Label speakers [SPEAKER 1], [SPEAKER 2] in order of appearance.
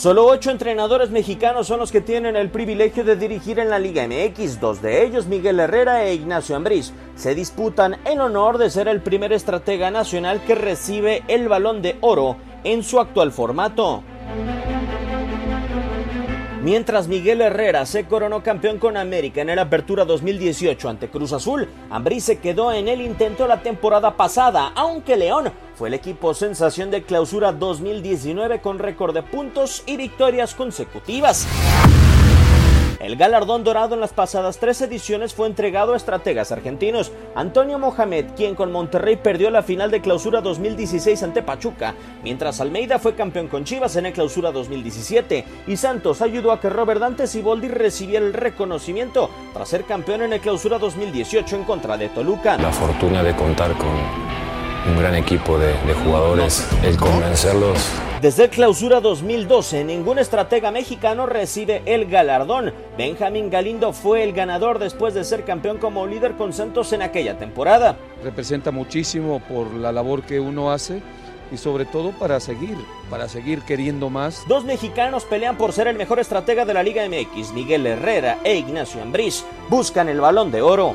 [SPEAKER 1] Solo ocho entrenadores mexicanos son los que tienen el privilegio de dirigir en la Liga MX. Dos de ellos, Miguel Herrera e Ignacio Ambriz, se disputan el honor de ser el primer estratega nacional que recibe el balón de oro en su actual formato. Mientras Miguel Herrera se coronó campeón con América en el Apertura 2018 ante Cruz Azul, Ambrí se quedó en el intento la temporada pasada, aunque León fue el equipo sensación de clausura 2019 con récord de puntos y victorias consecutivas. El galardón dorado en las pasadas tres ediciones fue entregado a estrategas argentinos. Antonio Mohamed, quien con Monterrey perdió la final de clausura 2016 ante Pachuca, mientras Almeida fue campeón con Chivas en el clausura 2017, y Santos ayudó a que Robert Dante Siboldi recibiera el reconocimiento tras ser campeón en el clausura 2018 en contra de Toluca.
[SPEAKER 2] La fortuna de contar con un gran equipo de, de jugadores, el convencerlos
[SPEAKER 1] desde el clausura 2012, ningún estratega mexicano recibe el galardón. Benjamín Galindo fue el ganador después de ser campeón como líder con Santos en aquella temporada.
[SPEAKER 3] Representa muchísimo por la labor que uno hace y sobre todo para seguir, para seguir queriendo más.
[SPEAKER 1] Dos mexicanos pelean por ser el mejor estratega de la Liga MX, Miguel Herrera e Ignacio Ambriz. Buscan el balón de oro.